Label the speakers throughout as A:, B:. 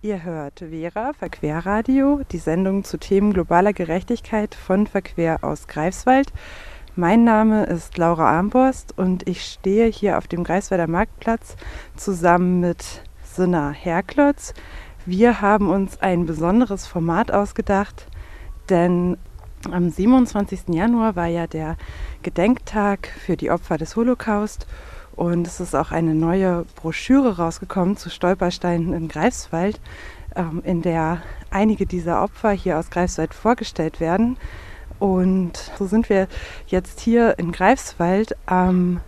A: Ihr hört Vera Verquerradio, die Sendung zu Themen globaler Gerechtigkeit von Verquer aus Greifswald. Mein Name ist Laura Armborst und ich stehe hier auf dem Greifswalder Marktplatz zusammen mit Sinna Herklotz. Wir haben uns ein besonderes Format ausgedacht, denn am 27. Januar war ja der Gedenktag für die Opfer des Holocaust und es ist auch eine neue Broschüre rausgekommen zu Stolpersteinen in Greifswald, ähm, in der einige dieser Opfer hier aus Greifswald vorgestellt werden. Und so sind wir jetzt hier in Greifswald am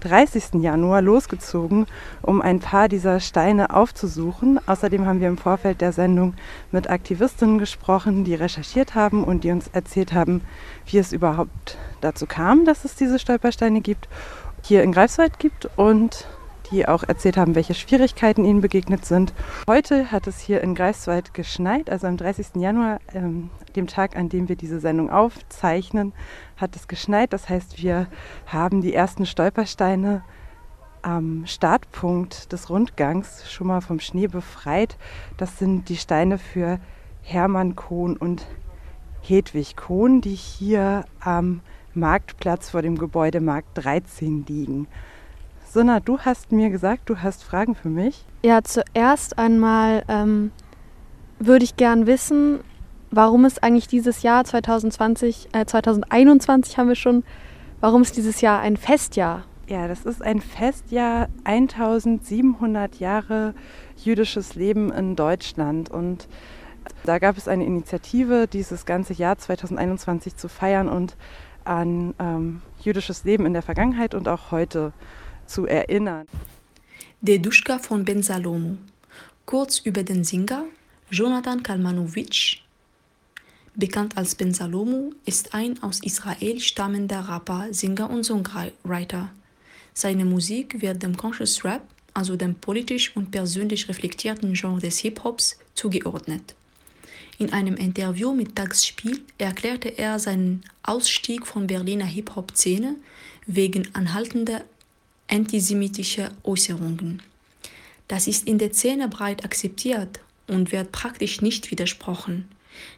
A: 30. Januar losgezogen, um ein paar dieser Steine aufzusuchen. Außerdem haben wir im Vorfeld der Sendung mit Aktivistinnen gesprochen, die recherchiert haben und die uns erzählt haben, wie es überhaupt dazu kam, dass es diese Stolpersteine gibt hier in Greifswald gibt und die auch erzählt haben, welche Schwierigkeiten ihnen begegnet sind. Heute hat es hier in Greifswald geschneit, also am 30. Januar, ähm, dem Tag, an dem wir diese Sendung aufzeichnen, hat es geschneit. Das heißt, wir haben die ersten Stolpersteine am Startpunkt des Rundgangs schon mal vom Schnee befreit. Das sind die Steine für Hermann Kohn und Hedwig Kohn, die hier am Marktplatz vor dem Gebäude Markt 13 liegen. Sonna, du hast mir gesagt, du hast Fragen für mich.
B: Ja, zuerst einmal ähm, würde ich gern wissen, warum es eigentlich dieses Jahr 2020, äh, 2021 haben wir schon, warum ist dieses Jahr ein Festjahr?
A: Ja, das ist ein Festjahr, 1700 Jahre jüdisches Leben in Deutschland und da gab es eine Initiative, dieses ganze Jahr 2021 zu feiern und an ähm, jüdisches Leben in der Vergangenheit und auch heute zu erinnern.
C: Der Duschka von Ben Salomo. Kurz über den Singer Jonathan Kalmanowitsch, bekannt als Ben Salomo, ist ein aus Israel stammender Rapper, Singer und Songwriter. Seine Musik wird dem Conscious Rap, also dem politisch und persönlich reflektierten Genre des Hip-Hops, zugeordnet. In einem Interview mit Tagsspiel erklärte er seinen Ausstieg von Berliner Hip-Hop-Szene wegen anhaltender antisemitischer Äußerungen. Das ist in der Szene breit akzeptiert und wird praktisch nicht widersprochen.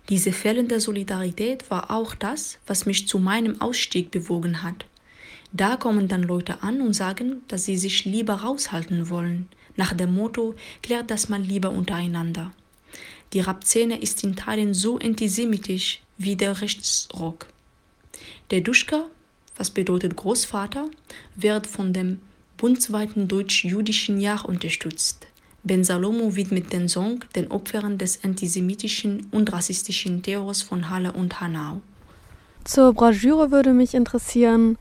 C: Diese fehlende Solidarität war auch das, was mich zu meinem Ausstieg bewogen hat. Da kommen dann Leute an und sagen, dass sie sich lieber raushalten wollen, nach dem Motto, klärt das mal lieber untereinander. Die Rap-Szene ist in Teilen so antisemitisch wie der Rechtsrock. Der Duschka, was bedeutet Großvater, wird von dem bundesweiten deutsch-jüdischen Jahr unterstützt. Ben Salomo widmet den Song den Opfern des antisemitischen und rassistischen Terrors von Halle und Hanau.
B: Zur Broschüre würde mich interessieren,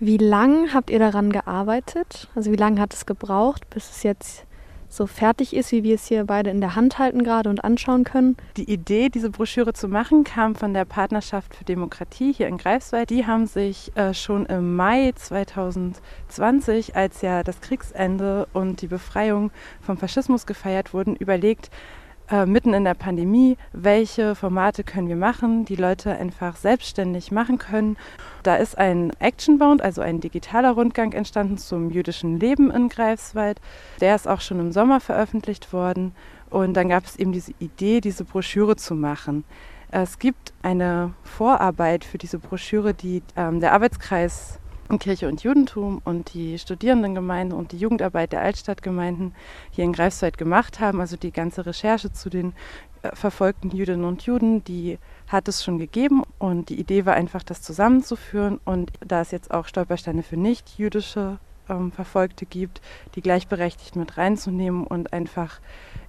B: wie lange habt ihr daran gearbeitet? Also wie lange hat es gebraucht, bis es jetzt so fertig ist, wie wir es hier beide in der Hand halten gerade und anschauen können.
A: Die Idee, diese Broschüre zu machen, kam von der Partnerschaft für Demokratie hier in Greifswald. Die haben sich äh, schon im Mai 2020, als ja das Kriegsende und die Befreiung vom Faschismus gefeiert wurden, überlegt, äh, mitten in der Pandemie, welche Formate können wir machen, die Leute einfach selbstständig machen können. Da ist ein Actionbound, also ein digitaler Rundgang entstanden zum jüdischen Leben in Greifswald. Der ist auch schon im Sommer veröffentlicht worden. Und dann gab es eben diese Idee, diese Broschüre zu machen. Es gibt eine Vorarbeit für diese Broschüre, die ähm, der Arbeitskreis Kirche und Judentum und die Studierendengemeinde und die Jugendarbeit der Altstadtgemeinden hier in Greifswald gemacht haben. Also die ganze Recherche zu den äh, verfolgten Jüdinnen und Juden, die hat es schon gegeben und die Idee war einfach, das zusammenzuführen. Und da es jetzt auch Stolpersteine für nicht-jüdische ähm, Verfolgte gibt, die gleichberechtigt mit reinzunehmen und einfach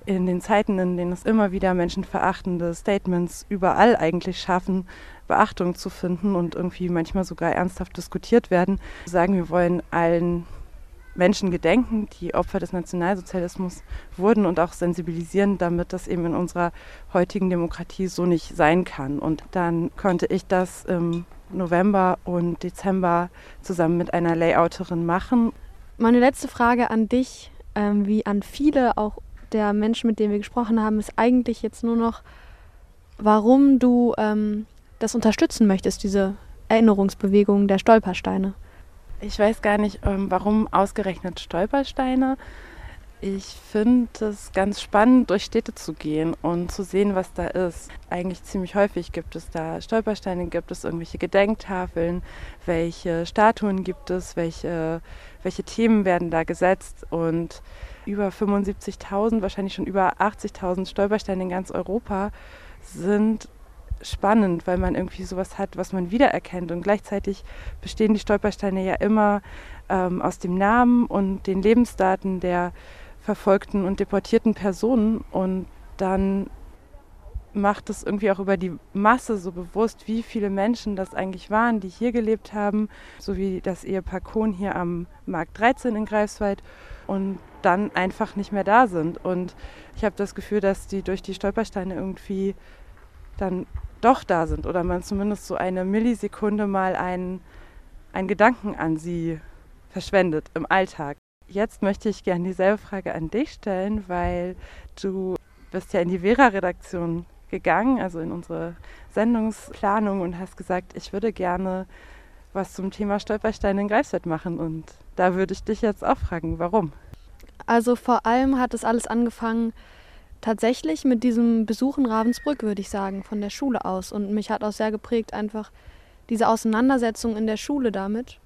A: in den Zeiten, in denen es immer wieder menschenverachtende Statements überall eigentlich schaffen, Beachtung zu finden und irgendwie manchmal sogar ernsthaft diskutiert werden, sagen, wir wollen allen Menschen gedenken, die Opfer des Nationalsozialismus wurden und auch sensibilisieren, damit das eben in unserer heutigen Demokratie so nicht sein kann. Und dann konnte ich das im November und Dezember zusammen mit einer Layouterin machen.
B: Meine letzte Frage an dich, ähm, wie an viele auch der Menschen, mit denen wir gesprochen haben, ist eigentlich jetzt nur noch, warum du ähm, das unterstützen möchtest, diese Erinnerungsbewegung der Stolpersteine.
A: Ich weiß gar nicht, ähm, warum ausgerechnet Stolpersteine. Ich finde es ganz spannend, durch Städte zu gehen und zu sehen, was da ist. Eigentlich ziemlich häufig gibt es da Stolpersteine, gibt es irgendwelche Gedenktafeln, welche Statuen gibt es, welche, welche Themen werden da gesetzt und über 75.000, wahrscheinlich schon über 80.000 Stolpersteine in ganz Europa sind spannend, weil man irgendwie sowas hat, was man wiedererkennt. Und gleichzeitig bestehen die Stolpersteine ja immer ähm, aus dem Namen und den Lebensdaten der verfolgten und deportierten Personen. Und dann macht es irgendwie auch über die Masse so bewusst, wie viele Menschen das eigentlich waren, die hier gelebt haben, so wie das Ehepaar Kohn hier am Markt 13 in Greifswald und dann einfach nicht mehr da sind. Und ich habe das Gefühl, dass die durch die Stolpersteine irgendwie dann doch da sind oder man zumindest so eine Millisekunde mal einen, einen Gedanken an sie verschwendet im Alltag. Jetzt möchte ich gerne dieselbe Frage an dich stellen, weil du bist ja in die Vera-Redaktion gegangen, also in unsere Sendungsplanung und hast gesagt, ich würde gerne was zum Thema Stolpersteine in Greifswald machen. Und da würde ich dich jetzt auch fragen, warum?
B: Also vor allem hat es alles angefangen tatsächlich mit diesem Besuch in Ravensbrück, würde ich sagen, von der Schule aus. Und mich hat auch sehr geprägt einfach diese Auseinandersetzung in der Schule damit,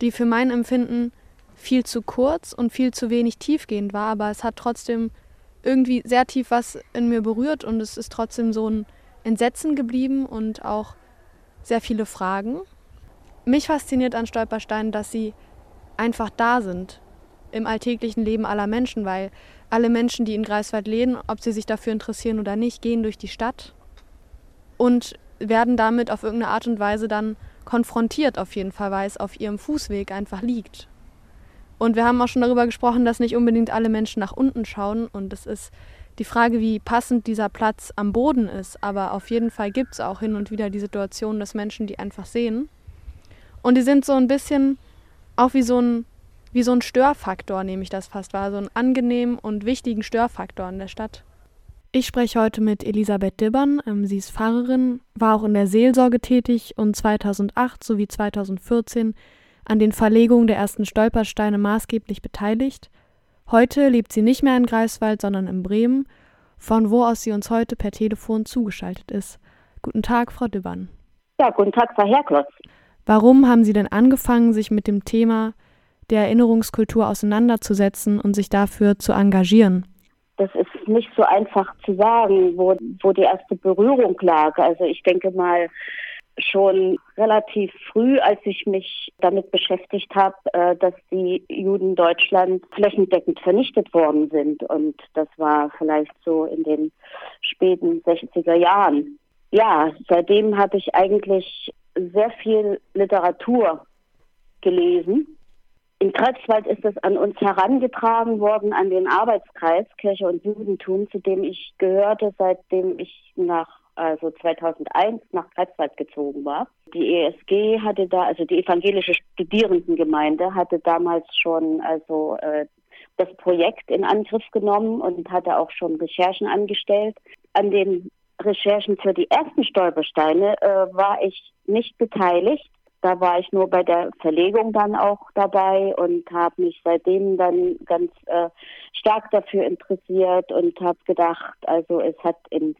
B: die für mein Empfinden viel zu kurz und viel zu wenig tiefgehend war, aber es hat trotzdem irgendwie sehr tief was in mir berührt und es ist trotzdem so ein Entsetzen geblieben und auch sehr viele Fragen. Mich fasziniert an Stolpersteinen, dass sie einfach da sind im alltäglichen Leben aller Menschen, weil alle Menschen, die in Greifswald leben, ob sie sich dafür interessieren oder nicht, gehen durch die Stadt und werden damit auf irgendeine Art und Weise dann konfrontiert, auf jeden Fall, weil es auf ihrem Fußweg einfach liegt. Und wir haben auch schon darüber gesprochen, dass nicht unbedingt alle Menschen nach unten schauen. Und es ist die Frage, wie passend dieser Platz am Boden ist. Aber auf jeden Fall gibt es auch hin und wieder die Situation, dass Menschen die einfach sehen. Und die sind so ein bisschen auch wie so ein wie so ein Störfaktor, nehme ich das fast wahr, so einen angenehmen und wichtigen Störfaktor in der Stadt. Ich spreche heute mit Elisabeth Dibbern. Ähm, sie ist Pfarrerin, war auch in der Seelsorge tätig und 2008 sowie 2014 an den Verlegungen der ersten Stolpersteine maßgeblich beteiligt. Heute lebt sie nicht mehr in Greifswald, sondern in Bremen, von wo aus sie uns heute per Telefon zugeschaltet ist. Guten Tag, Frau Dibbern.
D: Ja, guten Tag, Frau Herklotz.
B: Warum haben Sie denn angefangen, sich mit dem Thema der Erinnerungskultur auseinanderzusetzen und sich dafür zu engagieren?
D: Das ist nicht so einfach zu sagen, wo, wo die erste Berührung lag. Also ich denke mal, schon relativ früh, als ich mich damit beschäftigt habe, äh, dass die Juden Deutschland flächendeckend vernichtet worden sind. Und das war vielleicht so in den späten 60er Jahren. Ja, seitdem habe ich eigentlich sehr viel Literatur gelesen in Kreuzwald ist es an uns herangetragen worden, an den Arbeitskreis Kirche und Judentum, zu dem ich gehörte, seitdem ich nach also 2001 nach Greifswald gezogen war. Die ESG hatte da, also die evangelische Studierendengemeinde hatte damals schon also äh, das Projekt in Angriff genommen und hatte auch schon Recherchen angestellt. An den Recherchen für die ersten Stolpersteine äh, war ich nicht beteiligt, da war ich nur bei der Verlegung dann auch dabei und habe mich seitdem dann ganz äh, stark dafür interessiert und habe gedacht, also es hat in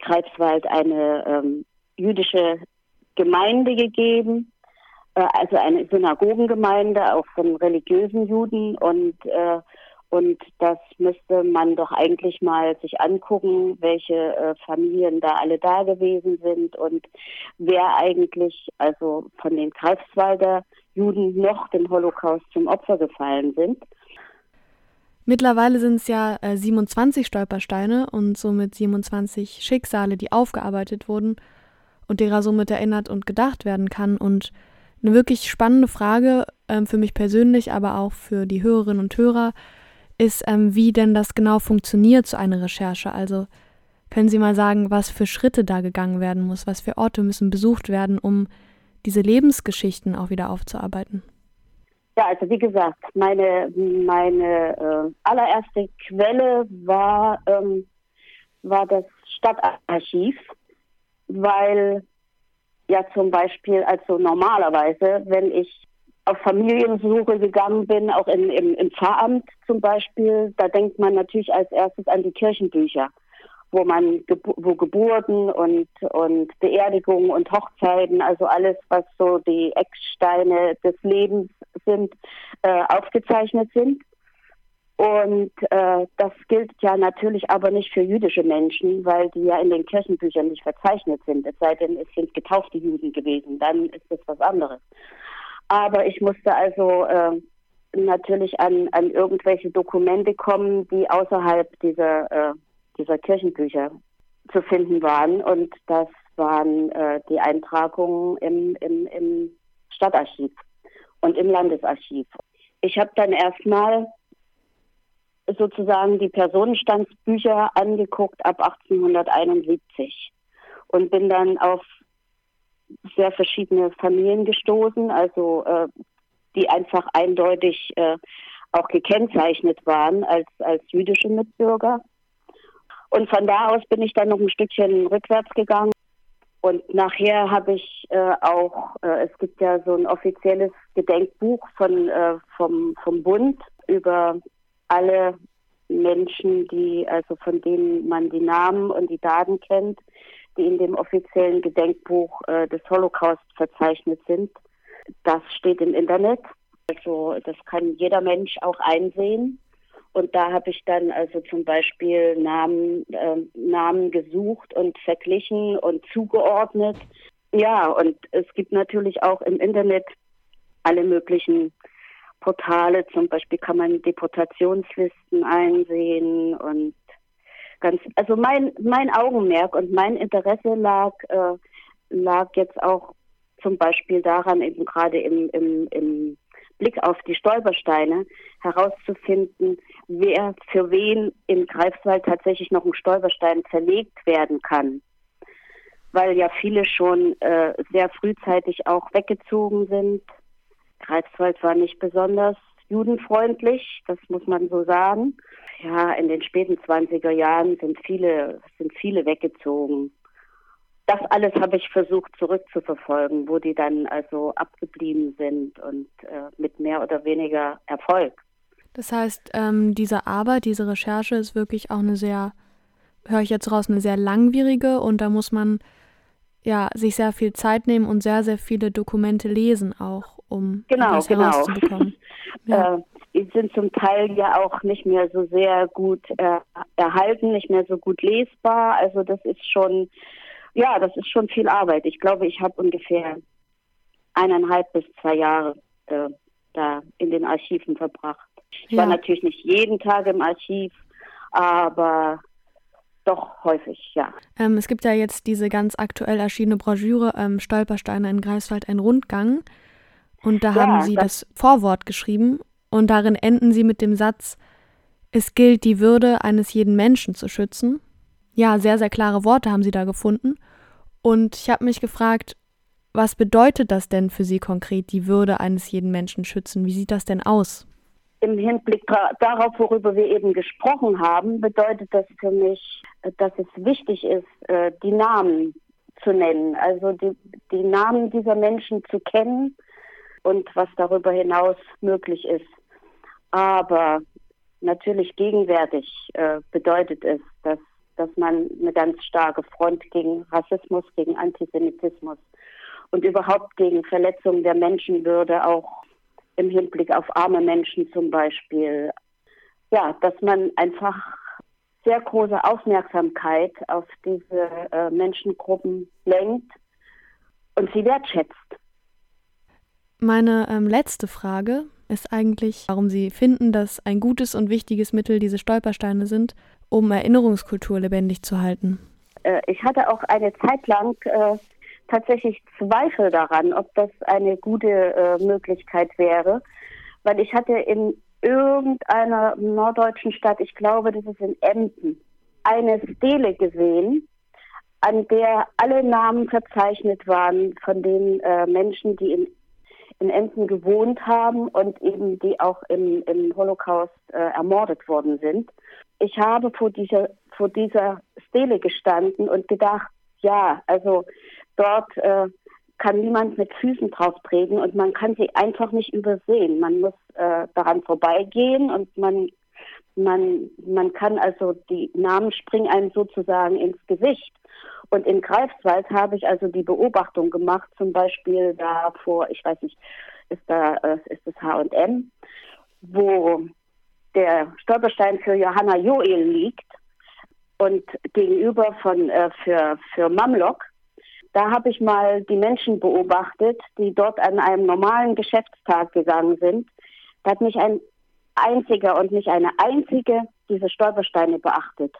D: Greifswald eine ähm, jüdische Gemeinde gegeben, äh, also eine Synagogengemeinde, auch von religiösen Juden und äh, und das müsste man doch eigentlich mal sich angucken, welche äh, Familien da alle da gewesen sind und wer eigentlich, also von den Greifswalder Juden noch dem Holocaust zum Opfer gefallen sind.
B: Mittlerweile sind es ja äh, 27 Stolpersteine und somit 27 Schicksale, die aufgearbeitet wurden und derer somit erinnert und gedacht werden kann. Und eine wirklich spannende Frage äh, für mich persönlich, aber auch für die Hörerinnen und Hörer ist, ähm, wie denn das genau funktioniert, so eine Recherche. Also können Sie mal sagen, was für Schritte da gegangen werden muss, was für Orte müssen besucht werden, um diese Lebensgeschichten auch wieder aufzuarbeiten?
D: Ja, also wie gesagt, meine, meine äh, allererste Quelle war, ähm, war das Stadtarchiv, weil ja zum Beispiel, also normalerweise, wenn ich auf Familiensuche gegangen bin, auch in, im, im Pfarramt zum Beispiel, da denkt man natürlich als erstes an die Kirchenbücher, wo man wo Geburten und, und Beerdigungen und Hochzeiten, also alles, was so die Ecksteine des Lebens sind, äh, aufgezeichnet sind. Und äh, das gilt ja natürlich aber nicht für jüdische Menschen, weil die ja in den Kirchenbüchern nicht verzeichnet sind. Es sei denn, es sind getaufte Juden gewesen, dann ist das was anderes. Aber ich musste also äh, natürlich an, an irgendwelche Dokumente kommen, die außerhalb dieser, äh, dieser Kirchenbücher zu finden waren. Und das waren äh, die Eintragungen im, im, im Stadtarchiv und im Landesarchiv. Ich habe dann erstmal sozusagen die Personenstandsbücher angeguckt ab 1871 und bin dann auf sehr verschiedene Familien gestoßen, also äh, die einfach eindeutig äh, auch gekennzeichnet waren als, als jüdische Mitbürger. Und von da aus bin ich dann noch ein Stückchen rückwärts gegangen. Und nachher habe ich äh, auch, äh, es gibt ja so ein offizielles Gedenkbuch von, äh, vom, vom Bund über alle Menschen, die, also von denen man die Namen und die Daten kennt, die in dem offiziellen Gedenkbuch äh, des Holocaust verzeichnet sind. Das steht im Internet. Also das kann jeder Mensch auch einsehen. Und da habe ich dann also zum Beispiel Namen, äh, Namen gesucht und verglichen und zugeordnet. Ja, und es gibt natürlich auch im Internet alle möglichen Portale. Zum Beispiel kann man Deportationslisten einsehen und ganz, also mein, mein Augenmerk und mein Interesse lag, äh, lag jetzt auch zum Beispiel daran, eben gerade im, im, im Blick auf die Stolpersteine herauszufinden, wer für wen in Greifswald tatsächlich noch ein Stolperstein verlegt werden kann. Weil ja viele schon äh, sehr frühzeitig auch weggezogen sind. Greifswald war nicht besonders judenfreundlich, das muss man so sagen ja, in den späten 20er Jahren sind viele, sind viele weggezogen. Das alles habe ich versucht zurückzuverfolgen, wo die dann also abgeblieben sind und äh, mit mehr oder weniger Erfolg.
B: Das heißt, ähm, diese Arbeit, diese Recherche ist wirklich auch eine sehr, höre ich jetzt raus, eine sehr langwierige und da muss man ja sich sehr viel Zeit nehmen und sehr, sehr viele Dokumente lesen auch, um
D: genau,
B: das
D: genau.
B: herauszubekommen.
D: Ja. Äh, sind zum Teil ja auch nicht mehr so sehr gut äh, erhalten, nicht mehr so gut lesbar. Also das ist schon, ja, das ist schon viel Arbeit. Ich glaube, ich habe ungefähr eineinhalb bis zwei Jahre äh, da in den Archiven verbracht. Ich ja. war natürlich nicht jeden Tag im Archiv, aber doch häufig, ja.
B: Ähm, es gibt ja jetzt diese ganz aktuell erschienene Broschüre ähm, Stolpersteine in Greifswald, ein Rundgang. Und da ja, haben Sie das, das Vorwort geschrieben und darin enden sie mit dem Satz, es gilt, die Würde eines jeden Menschen zu schützen. Ja, sehr, sehr klare Worte haben sie da gefunden. Und ich habe mich gefragt, was bedeutet das denn für Sie konkret, die Würde eines jeden Menschen schützen? Wie sieht das denn aus?
D: Im Hinblick darauf, worüber wir eben gesprochen haben, bedeutet das für mich, dass es wichtig ist, äh, die Namen zu nennen, also die, die Namen dieser Menschen zu kennen und was darüber hinaus möglich ist. Aber natürlich gegenwärtig äh, bedeutet es, dass, dass man eine ganz starke Front gegen Rassismus, gegen Antisemitismus und überhaupt gegen Verletzung der Menschenwürde auch im Hinblick auf arme Menschen zum Beispiel, ja, dass man einfach sehr große Aufmerksamkeit auf diese äh, Menschengruppen lenkt und sie wertschätzt.
B: Meine ähm, letzte Frage ist eigentlich, warum Sie finden, dass ein gutes und wichtiges Mittel diese Stolpersteine sind, um Erinnerungskultur lebendig zu halten.
D: Äh, ich hatte auch eine Zeit lang äh, tatsächlich Zweifel daran, ob das eine gute äh, Möglichkeit wäre, weil ich hatte in irgendeiner norddeutschen Stadt, ich glaube, das ist in Emden, eine Stele gesehen, an der alle Namen verzeichnet waren von den äh, Menschen, die in in Emden gewohnt haben und eben die auch im, im Holocaust äh, ermordet worden sind. Ich habe vor dieser, vor dieser Stele gestanden und gedacht, ja, also dort äh, kann niemand mit Füßen drauf treten und man kann sie einfach nicht übersehen. Man muss äh, daran vorbeigehen und man, man, man kann also, die Namen springen einem sozusagen ins Gesicht. Und in Greifswald habe ich also die Beobachtung gemacht, zum Beispiel da vor, ich weiß nicht, ist da äh, ist das H&M, wo der Stolperstein für Johanna Joel liegt und gegenüber von äh, für für Mamlok. Da habe ich mal die Menschen beobachtet, die dort an einem normalen Geschäftstag gegangen sind. Da hat mich ein einziger und nicht eine einzige diese Stolpersteine beachtet.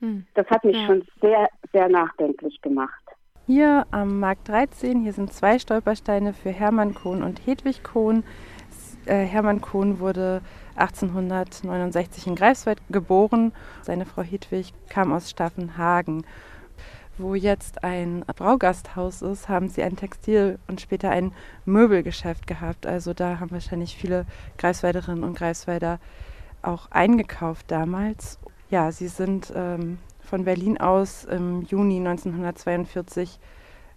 D: Hm. Das hat mich ja. schon sehr, sehr nachdenklich gemacht.
A: Hier am Markt 13, hier sind zwei Stolpersteine für Hermann Kohn und Hedwig Kohn. Äh, Hermann Kohn wurde 1869 in Greifswald geboren. Seine Frau Hedwig kam aus Staffenhagen. Wo jetzt ein Braugasthaus ist, haben sie ein Textil- und später ein Möbelgeschäft gehabt. Also da haben wahrscheinlich viele Greifswalderinnen und Greifswalder auch eingekauft damals. Ja, sie sind ähm, von Berlin aus im Juni 1942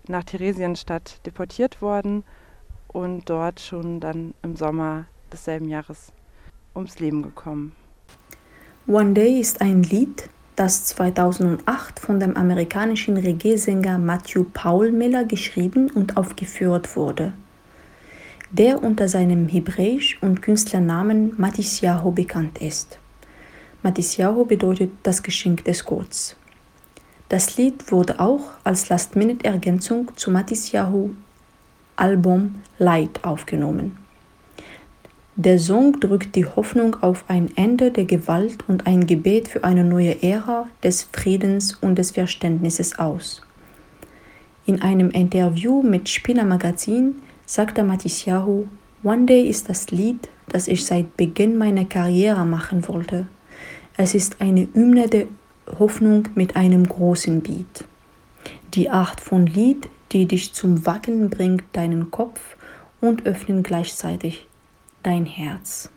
A: nach Theresienstadt deportiert worden und dort schon dann im Sommer desselben Jahres ums Leben gekommen.
C: One Day ist ein Lied, das 2008 von dem amerikanischen Reggae-Sänger Matthew Paul Miller geschrieben und aufgeführt wurde, der unter seinem Hebräisch- und Künstlernamen Matisyahu bekannt ist. Matisyahu bedeutet das Geschenk des Gottes. Das Lied wurde auch als Last-Minute-Ergänzung zu Matisyahu Album Light aufgenommen. Der Song drückt die Hoffnung auf ein Ende der Gewalt und ein Gebet für eine neue Ära des Friedens und des Verständnisses aus. In einem Interview mit Spinner Magazin sagte Matisyahu, One Day ist das Lied, das ich seit Beginn meiner Karriere machen wollte. Es ist eine Hymne der Hoffnung mit einem großen Beat. Die Art von Lied, die dich zum Wackeln bringt, deinen Kopf und öffnen gleichzeitig dein Herz.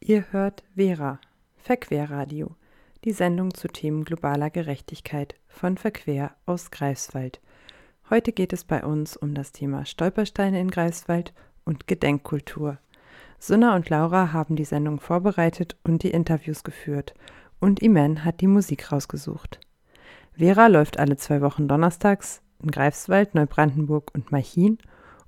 A: Ihr hört Vera, Verquerradio, die Sendung zu Themen globaler Gerechtigkeit von Verquer aus Greifswald. Heute geht es bei uns um das Thema Stolpersteine in Greifswald und Gedenkkultur. Sunna und Laura haben die Sendung vorbereitet und die Interviews geführt und Iman hat die Musik rausgesucht. Vera läuft alle zwei Wochen donnerstags in Greifswald, Neubrandenburg und Machin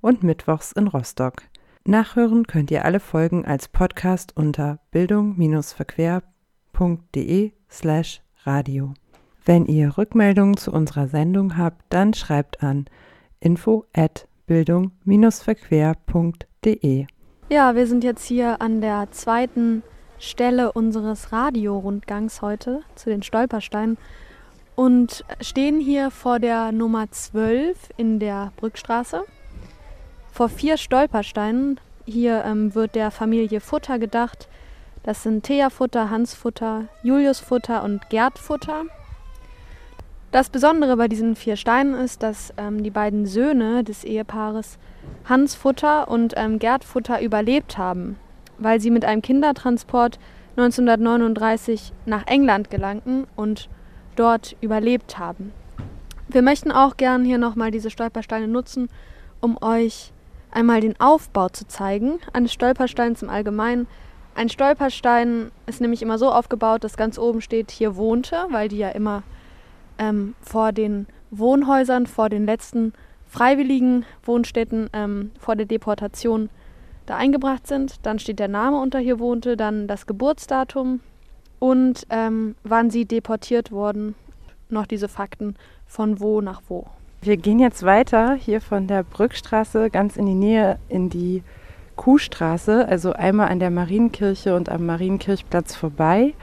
A: und mittwochs in Rostock. Nachhören könnt ihr alle Folgen als Podcast unter bildung-verquer.de slash radio. Wenn ihr Rückmeldungen zu unserer Sendung habt, dann schreibt an info at bildung-verquer.de.
B: Ja, wir sind jetzt hier an der zweiten Stelle unseres Radiorundgangs heute zu den Stolpersteinen und stehen hier vor der Nummer 12 in der Brückstraße vor vier Stolpersteinen. Hier ähm, wird der Familie Futter gedacht. Das sind Thea Futter, Hans Futter, Julius Futter und Gerd Futter. Das Besondere bei diesen vier Steinen ist, dass ähm, die beiden Söhne des Ehepaares Hans Futter und ähm, Gerd Futter überlebt haben, weil sie mit einem Kindertransport 1939 nach England gelangten und dort überlebt haben. Wir möchten auch gern hier nochmal diese Stolpersteine nutzen, um euch einmal den Aufbau zu zeigen eines Stolpersteins im Allgemeinen. Ein Stolperstein ist nämlich immer so aufgebaut, dass ganz oben steht, hier wohnte, weil die ja immer ähm, vor den Wohnhäusern, vor den letzten freiwilligen Wohnstätten, ähm, vor der Deportation da eingebracht sind. Dann steht der Name unter hier wohnte, dann das Geburtsdatum und ähm, wann sie deportiert wurden. Noch diese Fakten von wo nach wo.
A: Wir gehen jetzt weiter hier von der Brückstraße ganz in die Nähe in die Kuhstraße, also einmal an der Marienkirche und am Marienkirchplatz vorbei.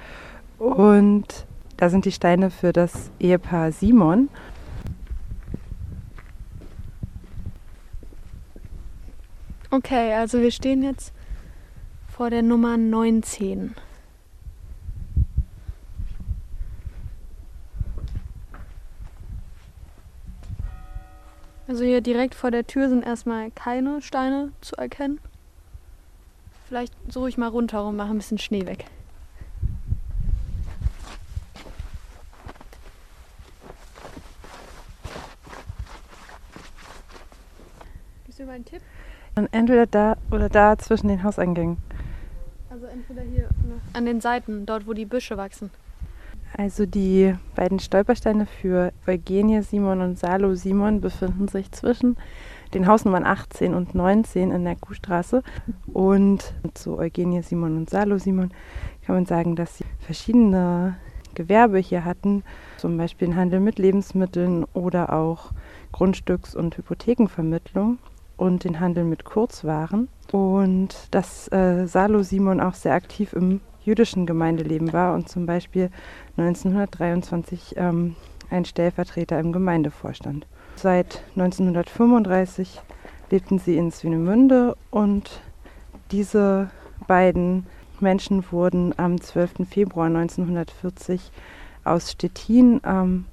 A: Und da sind die Steine für das Ehepaar Simon.
B: Okay, also wir stehen jetzt vor der Nummer 19. Also hier direkt vor der Tür sind erstmal keine Steine zu erkennen. Vielleicht suche ich mal runter und mache ein bisschen Schnee weg. Gibst du mir einen Tipp?
A: Und entweder da oder da zwischen den Hauseingängen.
B: Also entweder hier an den Seiten, dort wo die Büsche wachsen.
A: Also die beiden Stolpersteine für Eugenie Simon und Salo Simon befinden sich zwischen den Hausnummern 18 und 19 in der Kuhstraße. Und zu Eugenie Simon und Salo Simon kann man sagen, dass sie verschiedene Gewerbe hier hatten, zum Beispiel den Handel mit Lebensmitteln oder auch Grundstücks- und Hypothekenvermittlung und den Handel mit Kurzwaren. Und dass äh, Salo Simon auch sehr aktiv im jüdischen Gemeindeleben war und zum Beispiel 1923 ähm, ein Stellvertreter im Gemeindevorstand. Seit 1935 lebten sie in Swinemünde und diese beiden Menschen wurden am 12. Februar 1940 aus Stettin ähm,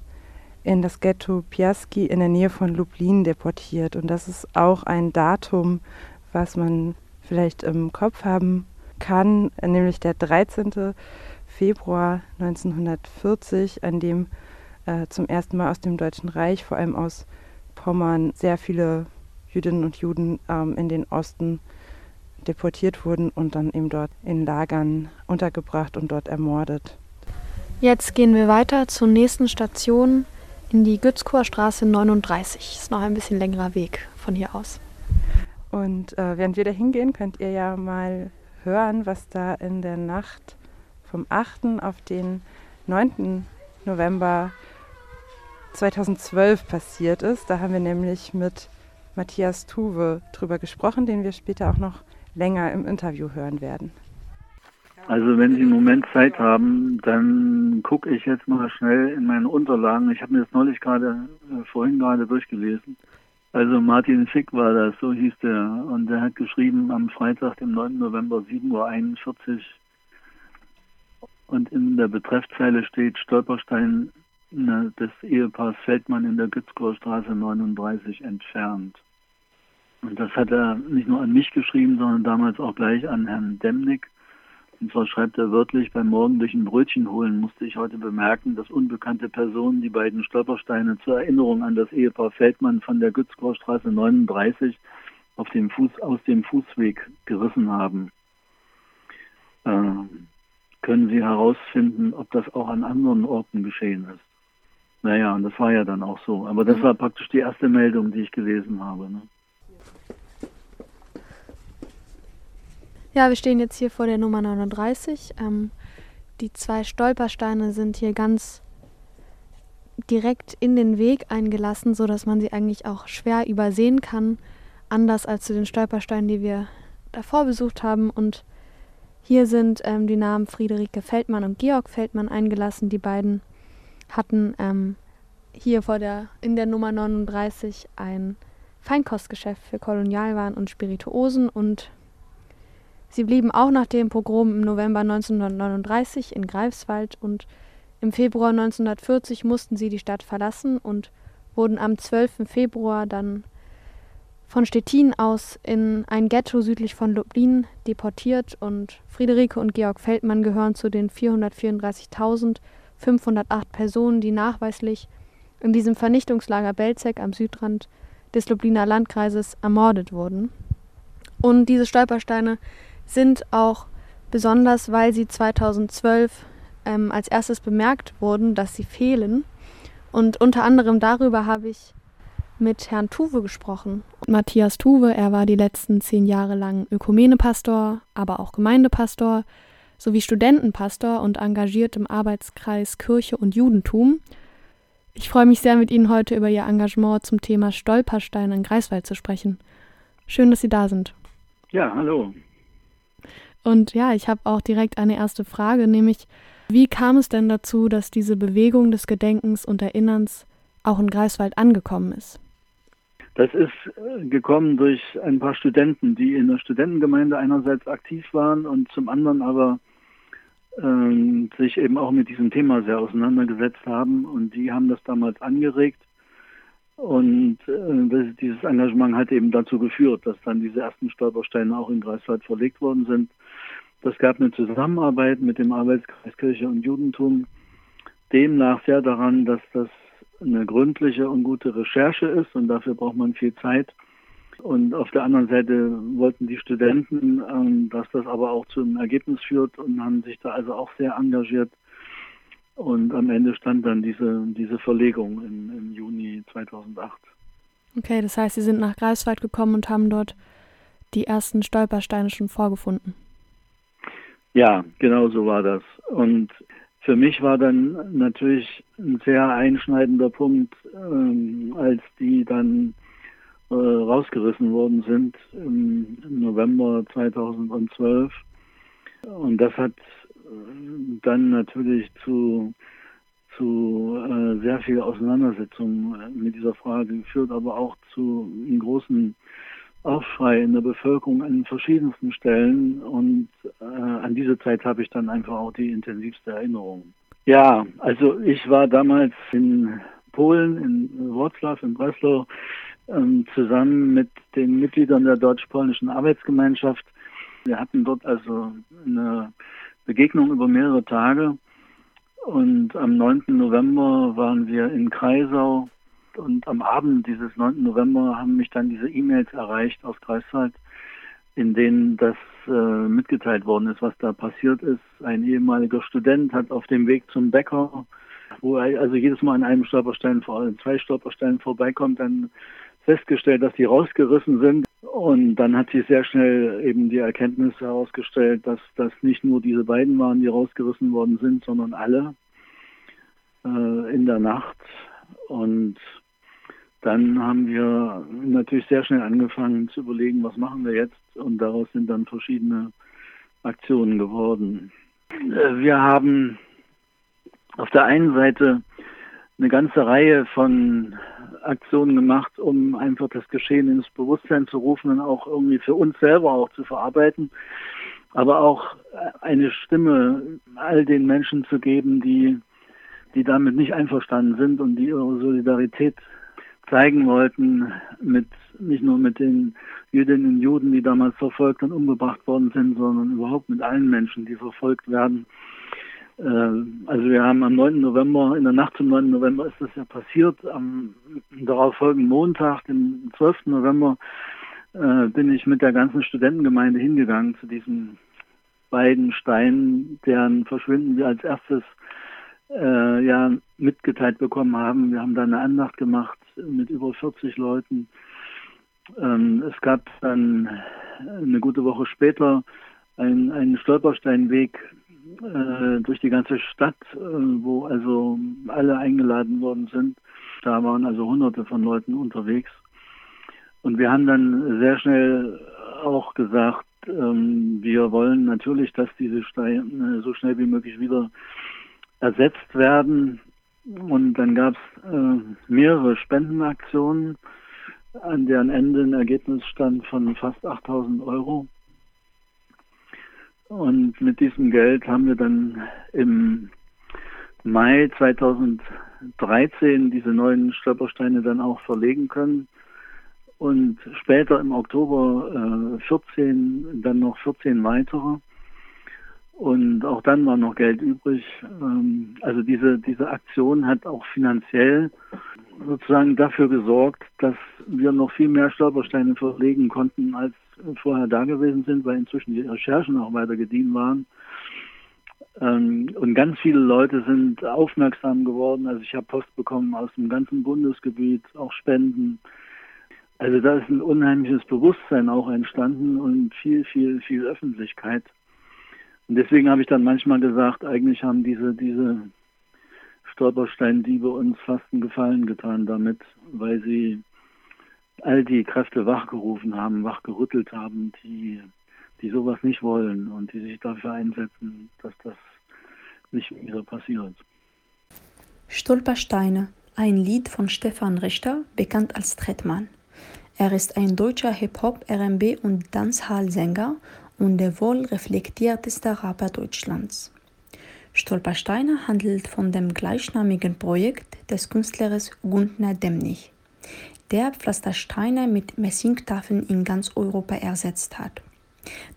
A: in das Ghetto Piaski in der Nähe von Lublin deportiert. Und das ist auch ein Datum, was man vielleicht im Kopf haben kann, nämlich der 13. Februar 1940, an dem äh, zum ersten Mal aus dem Deutschen Reich, vor allem aus Pommern, sehr viele Jüdinnen und Juden ähm, in den Osten deportiert wurden und dann eben dort in Lagern untergebracht und dort ermordet.
B: Jetzt gehen wir weiter zur nächsten Station in die Gützkower Straße 39. Ist noch ein bisschen längerer Weg von hier aus.
A: Und äh, während wir da hingehen, könnt ihr ja mal hören, was da in der Nacht vom 8. auf den 9. November 2012 passiert ist. Da haben wir nämlich mit Matthias Tuwe drüber gesprochen, den wir später auch noch länger im Interview hören werden.
E: Also wenn Sie einen Moment Zeit haben, dann gucke ich jetzt mal schnell in meine Unterlagen. Ich habe mir das neulich gerade, äh, vorhin gerade durchgelesen. Also Martin Fick war das, so hieß der. Und der hat geschrieben am Freitag, dem 9. November, 7.41 Uhr. Und in der Betreffzeile steht Stolperstein des Ehepaars Feldmann in der Gützkower Straße 39 entfernt. Und das hat er nicht nur an mich geschrieben, sondern damals auch gleich an Herrn Demnig. Und zwar schreibt er wörtlich, beim Morgen durch ein Brötchen holen musste ich heute bemerken, dass unbekannte Personen die beiden Stolpersteine zur Erinnerung an das Ehepaar Feldmann von der Gützkower 39 auf dem Fuß, aus dem Fußweg gerissen haben. Ähm, können Sie herausfinden, ob das auch an anderen Orten geschehen ist? Naja, und das war ja dann auch so. Aber das mhm. war praktisch die erste Meldung, die ich gelesen habe. Ne?
B: Ja, wir stehen jetzt hier vor der Nummer 39. Ähm, die zwei Stolpersteine sind hier ganz direkt in den Weg eingelassen, sodass man sie eigentlich auch schwer übersehen kann. Anders als zu den Stolpersteinen, die wir davor besucht haben. Und hier sind ähm, die Namen Friederike Feldmann und Georg Feldmann eingelassen. Die beiden hatten ähm, hier vor der, in der Nummer 39 ein Feinkostgeschäft für Kolonialwaren und Spirituosen und Sie blieben auch nach dem Pogrom im November 1939 in Greifswald und im Februar 1940 mussten sie die Stadt verlassen und wurden am 12. Februar dann von Stettin aus in ein Ghetto südlich von Lublin deportiert und Friederike und Georg Feldmann gehören zu den 434.508 Personen, die nachweislich in diesem Vernichtungslager Belzec am Südrand des Lubliner Landkreises ermordet wurden. Und diese Stolpersteine sind auch besonders, weil sie 2012 ähm, als erstes bemerkt wurden, dass sie fehlen. Und unter anderem darüber habe ich mit Herrn Tuwe gesprochen. Matthias Tuwe, er war die letzten zehn Jahre lang Ökumenepastor, aber auch Gemeindepastor sowie Studentenpastor und engagiert im Arbeitskreis Kirche und Judentum. Ich freue mich sehr, mit Ihnen heute über Ihr Engagement zum Thema Stolperstein in Greifswald zu sprechen. Schön, dass Sie da sind.
E: Ja, hallo.
B: Und ja, ich habe auch direkt eine erste Frage, nämlich wie kam es denn dazu, dass diese Bewegung des Gedenkens und Erinnerns auch in Greifswald angekommen ist?
E: Das ist äh, gekommen durch ein paar Studenten, die in der Studentengemeinde einerseits aktiv waren und zum anderen aber ähm, sich eben auch mit diesem Thema sehr auseinandergesetzt haben. Und die haben das damals angeregt. Und äh, dieses Engagement hat eben dazu geführt, dass dann diese ersten Stolpersteine auch in Greifswald verlegt worden sind. Das gab eine Zusammenarbeit mit dem Arbeitskreis Kirche und Judentum, demnach sehr daran, dass das eine gründliche und gute Recherche ist und dafür braucht man viel Zeit. Und auf der anderen Seite wollten die Studenten, ähm, dass das aber auch zum Ergebnis führt und haben sich da also auch sehr engagiert. Und am Ende stand dann diese, diese Verlegung im, im Juni 2008.
B: Okay, das heißt, Sie sind nach Greifswald gekommen und haben dort die ersten Stolpersteine schon vorgefunden.
E: Ja, genau so war das. Und für mich war dann natürlich ein sehr einschneidender Punkt, ähm, als die dann äh, rausgerissen worden sind im, November 2012. Und das hat äh, dann natürlich zu, zu äh, sehr viel Auseinandersetzung mit dieser Frage geführt, aber auch zu einem großen Aufschrei in der Bevölkerung an verschiedensten Stellen und äh, an diese Zeit habe ich dann einfach auch die intensivste Erinnerung. Ja, also ich war damals in Polen, in Wroclaw, in Breslau, ähm, zusammen mit den Mitgliedern der deutsch-polnischen Arbeitsgemeinschaft. Wir hatten dort also eine Begegnung über mehrere Tage und am 9. November waren wir in Kreisau und am Abend dieses 9. November haben mich dann diese E-Mails erreicht aus Greifswald, in denen das äh, mitgeteilt worden ist, was da passiert ist. Ein ehemaliger Student hat auf dem Weg zum Bäcker, wo er also jedes Mal an einem Stolperstein, vor allem zwei Stolpersteinen vorbeikommt, dann festgestellt, dass die rausgerissen sind. Und dann hat sich sehr schnell eben die Erkenntnis herausgestellt, dass das nicht nur diese beiden waren, die rausgerissen worden sind, sondern alle äh, in der Nacht. Und dann haben wir natürlich sehr schnell angefangen zu überlegen, was machen wir jetzt. Und daraus sind dann verschiedene Aktionen geworden. Äh, wir haben auf der einen Seite eine ganze Reihe von Aktionen gemacht, um einfach das Geschehen ins Bewusstsein zu rufen und auch irgendwie für uns selber auch zu verarbeiten, aber auch eine Stimme all den Menschen zu geben, die, die damit nicht einverstanden sind und die ihre Solidarität zeigen wollten, mit, nicht nur mit den Jüdinnen und Juden, die damals verfolgt und umgebracht worden sind, sondern überhaupt mit allen Menschen, die verfolgt werden. Äh, also wir haben am 9. November, in der Nacht zum 9. November ist das ja passiert. Am darauf folgenden Montag, dem 12. November, äh, bin ich mit der ganzen Studentengemeinde hingegangen zu diesen beiden Steinen, deren Verschwinden wir als erstes äh, ja mitgeteilt bekommen haben. Wir haben da eine Andacht gemacht mit über 40 Leuten. Ähm, es gab dann eine gute Woche später einen, einen Stolpersteinweg äh, durch die ganze Stadt, äh, wo also alle eingeladen worden sind. Da waren also hunderte von Leuten unterwegs. Und wir haben dann sehr schnell auch gesagt, ähm, wir wollen natürlich, dass diese Steine so schnell wie möglich wieder ersetzt werden. Und dann gab es äh, mehrere Spendenaktionen, an deren Ende ein Ergebnis stand von fast 8000 Euro. Und mit diesem Geld haben wir dann im Mai 2013 diese neuen Stolpersteine dann auch verlegen können. Und später im Oktober äh, 14, dann noch 14 weitere. Und auch dann war noch Geld übrig. Ähm, also diese, diese Aktion hat auch finanziell sozusagen dafür gesorgt, dass wir noch viel mehr Stolpersteine verlegen konnten, als vorher da gewesen sind, weil inzwischen die Recherchen auch weiter gediehen waren. Ähm, und ganz viele Leute sind aufmerksam geworden. Also ich habe Post bekommen aus dem ganzen Bundesgebiet, auch Spenden. Also da ist ein unheimliches Bewusstsein auch entstanden und viel, viel, viel Öffentlichkeit. Und deswegen habe ich dann manchmal gesagt, eigentlich haben diese, diese Stolpersteindiebe uns fast einen Gefallen getan damit, weil sie all die Kräfte wachgerufen haben, wachgerüttelt haben, die, die sowas nicht wollen und die sich dafür einsetzen, dass das nicht wieder passiert.
C: Stolpersteine, ein Lied von Stefan Richter, bekannt als Trettmann. Er ist ein deutscher Hip-Hop, RB und Dancehall-Sänger und der wohl reflektierteste Rapper Deutschlands. Stolpersteine handelt von dem gleichnamigen Projekt des Künstlers Gundner Demnig, der Pflastersteine mit Messingtafeln in ganz Europa ersetzt hat.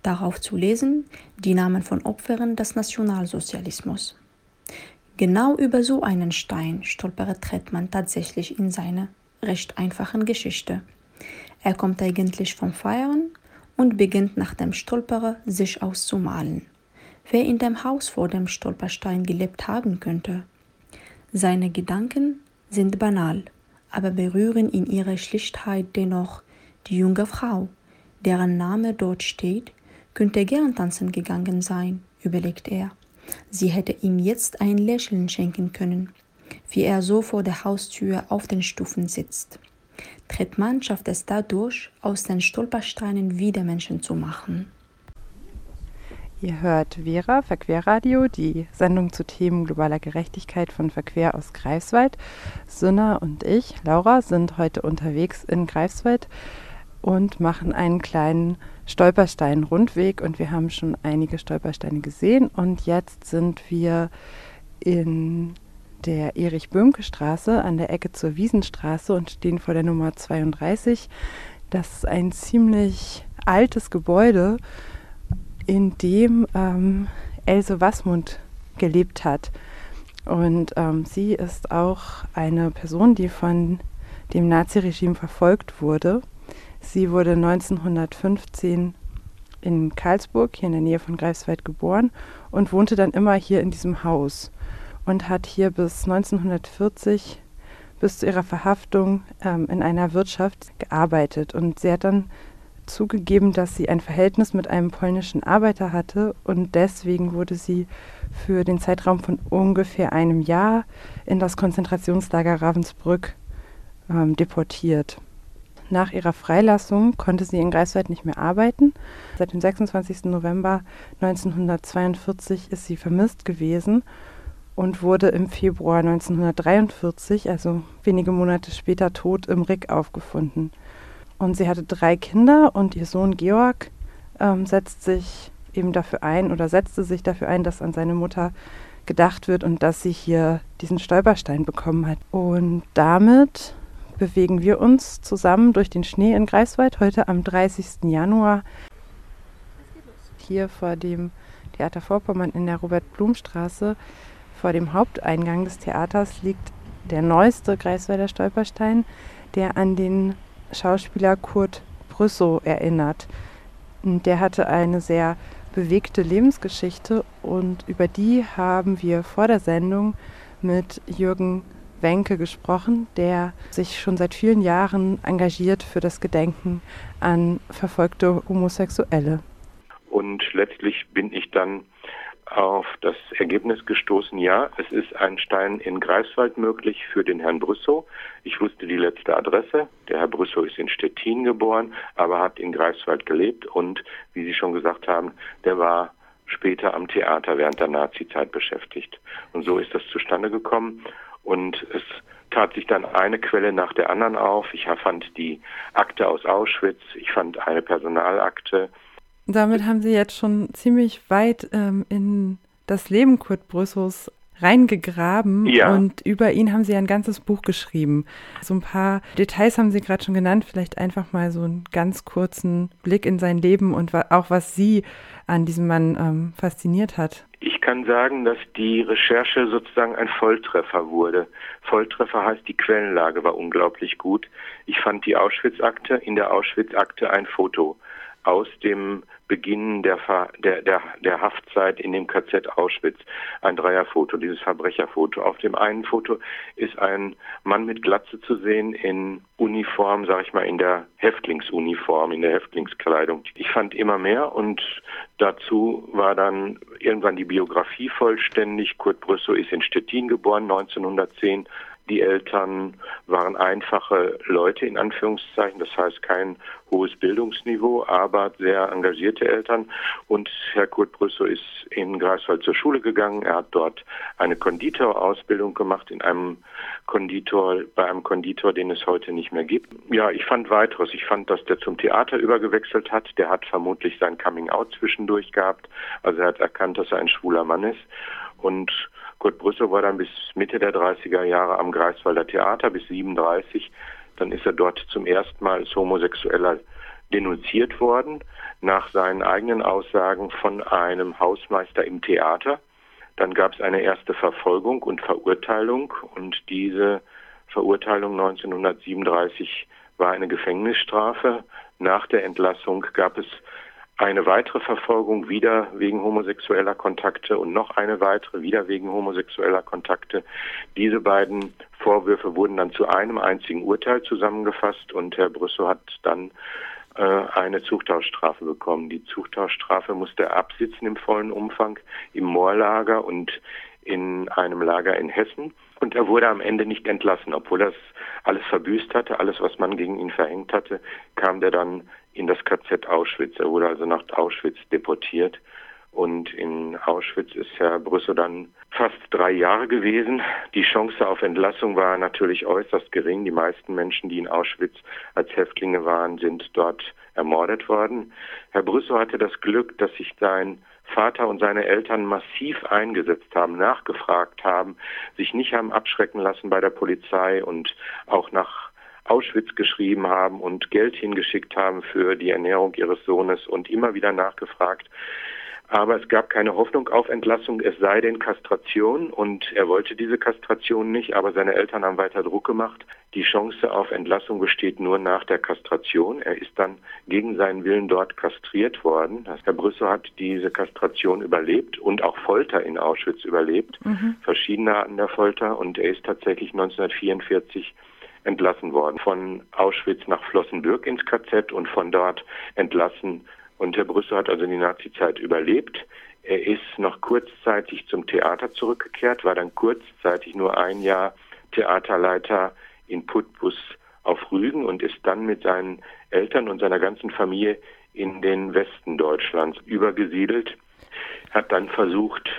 C: Darauf zu lesen die Namen von Opfern des Nationalsozialismus. Genau über so einen Stein stolpert Trettmann tatsächlich in seiner recht einfachen Geschichte. Er kommt eigentlich vom Feiern und beginnt nach dem Stolperer sich auszumalen, wer in dem Haus vor dem Stolperstein gelebt haben könnte. Seine Gedanken sind banal, aber berühren in ihrer Schlichtheit dennoch die junge Frau, deren Name dort steht, könnte gern tanzen gegangen sein, überlegt er. Sie hätte ihm jetzt ein Lächeln schenken können, wie er so vor der Haustür auf den Stufen sitzt. Trettmann schafft es dadurch, aus den Stolpersteinen wieder Menschen zu machen.
A: Ihr hört Vera, Verquerradio, die Sendung zu Themen globaler Gerechtigkeit von Verquer aus Greifswald. Sünna und ich, Laura, sind heute unterwegs in Greifswald und machen einen kleinen Stolperstein-Rundweg und wir haben schon einige Stolpersteine gesehen und jetzt sind wir in der Erich-Böhmke-Straße an der Ecke zur Wiesenstraße und stehen vor der Nummer 32. Das ist ein ziemlich altes Gebäude, in dem ähm, Else Wasmund gelebt hat. Und ähm, sie ist auch eine Person, die von dem Naziregime verfolgt wurde. Sie wurde 1915 in Karlsburg, hier in der Nähe von Greifswald, geboren und wohnte dann immer hier in diesem Haus und hat hier bis 1940 bis zu ihrer Verhaftung ähm, in einer Wirtschaft gearbeitet. Und sie hat dann zugegeben, dass sie ein Verhältnis mit einem polnischen Arbeiter hatte und deswegen wurde sie für den Zeitraum von ungefähr einem Jahr in das Konzentrationslager Ravensbrück ähm, deportiert. Nach ihrer Freilassung konnte sie in Greifswald nicht mehr arbeiten. Seit dem 26. November 1942 ist sie vermisst gewesen und wurde im Februar 1943, also wenige Monate später, tot im Rick aufgefunden. Und sie hatte drei Kinder und ihr Sohn Georg ähm, setzt sich eben dafür ein oder setzte sich dafür ein, dass an seine Mutter gedacht wird und dass sie hier diesen Stolperstein bekommen hat. Und damit bewegen wir uns zusammen durch den Schnee in Greifswald heute am 30. Januar. Hier vor dem Theater Vorpommern in der Robert-Blum-Straße vor dem Haupteingang des Theaters liegt der neueste Greifswalder Stolperstein, der an den Schauspieler Kurt Brüssow erinnert. Der hatte eine sehr bewegte Lebensgeschichte und über die haben wir vor der Sendung mit Jürgen Wenke gesprochen, der sich schon seit vielen Jahren engagiert für das Gedenken an verfolgte Homosexuelle.
F: Und letztlich bin ich dann auf das Ergebnis gestoßen, ja, es ist ein Stein in Greifswald möglich für den Herrn Brüssow. Ich wusste die letzte Adresse. Der Herr Brüssow ist in Stettin geboren, aber hat in Greifswald gelebt und, wie Sie schon gesagt haben, der war später am Theater während der Nazizeit beschäftigt. Und so ist das zustande gekommen und es tat sich dann eine Quelle nach der anderen auf. Ich fand die Akte aus Auschwitz, ich fand eine Personalakte,
A: damit haben Sie jetzt schon ziemlich weit ähm, in das Leben Kurt Brüssows reingegraben ja. und über ihn haben Sie ein ganzes Buch geschrieben. So ein paar Details haben Sie gerade schon genannt, vielleicht einfach mal so einen ganz kurzen Blick in sein Leben und auch was Sie an diesem Mann ähm, fasziniert hat.
F: Ich kann sagen, dass die Recherche sozusagen ein Volltreffer wurde. Volltreffer heißt, die Quellenlage war unglaublich gut. Ich fand die Auschwitz-Akte, in der Auschwitz-Akte ein Foto aus dem Beginn der, der, der, der Haftzeit in dem KZ Auschwitz ein Dreierfoto, dieses Verbrecherfoto. Auf dem einen Foto ist ein Mann mit Glatze zu sehen in Uniform, sag ich mal, in der Häftlingsuniform, in der Häftlingskleidung. Ich fand immer mehr und dazu war dann irgendwann die Biografie vollständig. Kurt Brüssow ist in Stettin geboren, 1910, die Eltern waren einfache Leute in Anführungszeichen, das heißt kein hohes Bildungsniveau, aber sehr engagierte Eltern. Und Herr Kurt Brüssow ist in Greifswald zur Schule gegangen. Er hat dort eine Konditorausbildung gemacht in einem Konditor, bei einem Konditor, den es heute nicht mehr gibt. Ja, ich fand weiteres. Ich fand, dass der zum Theater übergewechselt hat. Der hat vermutlich sein Coming Out zwischendurch gehabt. Also er hat erkannt, dass er ein schwuler Mann ist. Und Kurt Brüssow war dann bis Mitte der 30er Jahre am Greifswalder Theater, bis 37. Dann ist er dort zum ersten Mal als Homosexueller denunziert worden, nach seinen eigenen Aussagen von einem Hausmeister im Theater. Dann gab es eine erste Verfolgung und Verurteilung und diese Verurteilung 1937 war eine Gefängnisstrafe. Nach der Entlassung gab es eine weitere Verfolgung wieder wegen homosexueller Kontakte und noch eine weitere wieder wegen homosexueller Kontakte. Diese beiden Vorwürfe wurden dann zu einem einzigen Urteil zusammengefasst und Herr Brüssow hat dann äh, eine Zuchthausstrafe bekommen. Die Zuchthausstrafe musste er absitzen im vollen Umfang im Moorlager und in einem Lager in Hessen. Und er wurde am Ende nicht entlassen, obwohl er alles verbüßt hatte, alles, was man gegen ihn verhängt hatte, kam der dann in das KZ Auschwitz. Er wurde also nach Auschwitz deportiert. Und in Auschwitz ist Herr Brüssel dann fast drei Jahre gewesen. Die Chance auf Entlassung war natürlich äußerst gering. Die meisten Menschen, die in Auschwitz als Häftlinge waren, sind dort ermordet worden. Herr Brüssel hatte das Glück, dass sich sein Vater und seine Eltern massiv eingesetzt haben, nachgefragt haben, sich nicht haben abschrecken lassen bei der Polizei und auch nach Auschwitz geschrieben haben und Geld hingeschickt haben für die Ernährung ihres Sohnes und immer wieder nachgefragt. Aber es gab keine Hoffnung auf Entlassung, es sei denn Kastration und er wollte diese Kastration nicht, aber seine Eltern haben weiter Druck gemacht. Die Chance auf Entlassung besteht nur nach der Kastration. Er ist dann gegen seinen Willen dort kastriert worden. Herr Brüssel hat diese Kastration überlebt und auch Folter in Auschwitz überlebt, mhm. verschiedene Arten der Folter und er ist tatsächlich 1944 entlassen worden. Von Auschwitz nach Flossenbürg ins KZ und von dort entlassen. Und Herr Brüssel hat also die Nazizeit überlebt. Er ist noch kurzzeitig zum Theater zurückgekehrt, war dann kurzzeitig nur ein Jahr Theaterleiter in Putbus auf Rügen und ist dann mit seinen Eltern und seiner ganzen Familie in den Westen Deutschlands übergesiedelt, hat dann versucht,